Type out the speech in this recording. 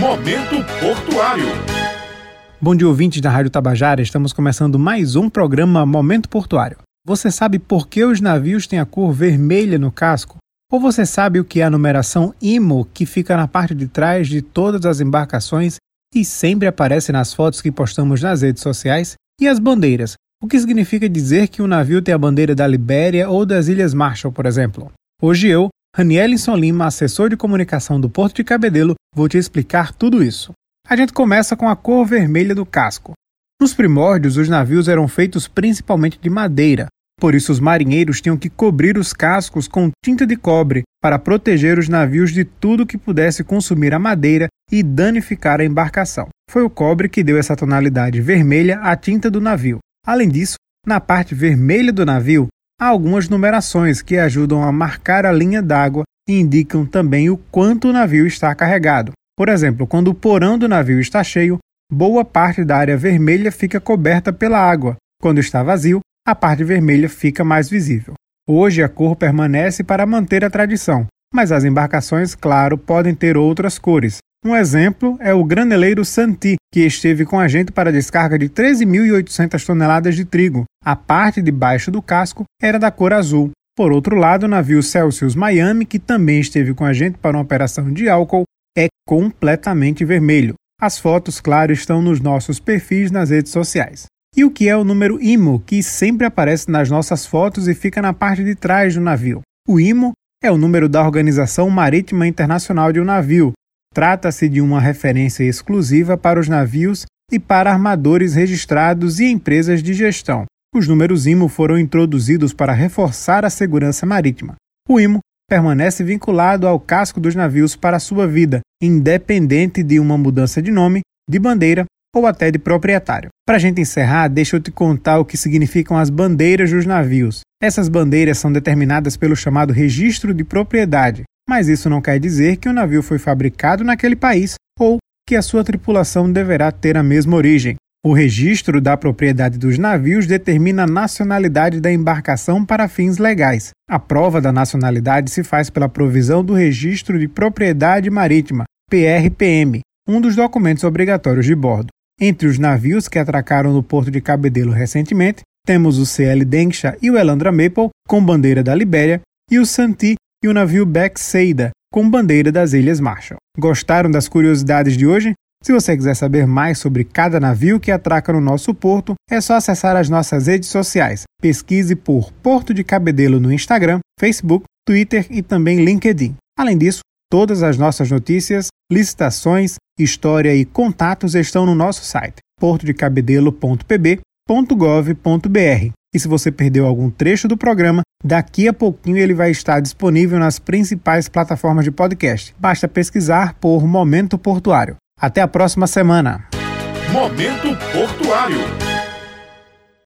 Momento Portuário. Bom dia, ouvintes da Rádio Tabajara. Estamos começando mais um programa Momento Portuário. Você sabe por que os navios têm a cor vermelha no casco? Ou você sabe o que é a numeração IMO que fica na parte de trás de todas as embarcações e sempre aparece nas fotos que postamos nas redes sociais? E as bandeiras? O que significa dizer que um navio tem a bandeira da Libéria ou das Ilhas Marshall, por exemplo? Hoje eu, Ranielinson Lima, assessor de comunicação do Porto de Cabedelo, vou te explicar tudo isso. A gente começa com a cor vermelha do casco. Nos primórdios, os navios eram feitos principalmente de madeira, por isso os marinheiros tinham que cobrir os cascos com tinta de cobre para proteger os navios de tudo que pudesse consumir a madeira e danificar a embarcação. Foi o cobre que deu essa tonalidade vermelha à tinta do navio. Além disso, na parte vermelha do navio há algumas numerações que ajudam a marcar a linha d'água e indicam também o quanto o navio está carregado. Por exemplo, quando o porão do navio está cheio, boa parte da área vermelha fica coberta pela água. Quando está vazio, a parte vermelha fica mais visível. Hoje a cor permanece para manter a tradição, mas as embarcações, claro, podem ter outras cores. Um exemplo é o graneleiro Santi, que esteve com a gente para a descarga de 13.800 toneladas de trigo. A parte de baixo do casco era da cor azul. Por outro lado, o navio Celsius Miami, que também esteve com a gente para uma operação de álcool, é completamente vermelho. As fotos, claro, estão nos nossos perfis nas redes sociais. E o que é o número IMO, que sempre aparece nas nossas fotos e fica na parte de trás do navio? O IMO é o número da Organização Marítima Internacional de um navio, Trata-se de uma referência exclusiva para os navios e para armadores registrados e empresas de gestão. Os números IMO foram introduzidos para reforçar a segurança marítima. O IMO permanece vinculado ao casco dos navios para sua vida, independente de uma mudança de nome, de bandeira ou até de proprietário. Para a gente encerrar, deixa eu te contar o que significam as bandeiras dos navios. Essas bandeiras são determinadas pelo chamado registro de propriedade, mas isso não quer dizer que o navio foi fabricado naquele país ou que a sua tripulação deverá ter a mesma origem. O registro da propriedade dos navios determina a nacionalidade da embarcação para fins legais. A prova da nacionalidade se faz pela provisão do Registro de Propriedade Marítima, PRPM, um dos documentos obrigatórios de bordo. Entre os navios que atracaram no porto de Cabedelo recentemente, temos o CL Denksha e o Elandra Maple, com bandeira da Libéria, e o Santi e o navio Beckseida, com bandeira das Ilhas Marshall. Gostaram das curiosidades de hoje? Se você quiser saber mais sobre cada navio que atraca no nosso porto, é só acessar as nossas redes sociais. Pesquise por Porto de Cabedelo no Instagram, Facebook, Twitter e também LinkedIn. Além disso, todas as nossas notícias, licitações, história e contatos estão no nosso site portodecabedelo.pb.gov.br. E se você perdeu algum trecho do programa, daqui a pouquinho ele vai estar disponível nas principais plataformas de podcast. Basta pesquisar por Momento Portuário. Até a próxima semana. Momento Portuário.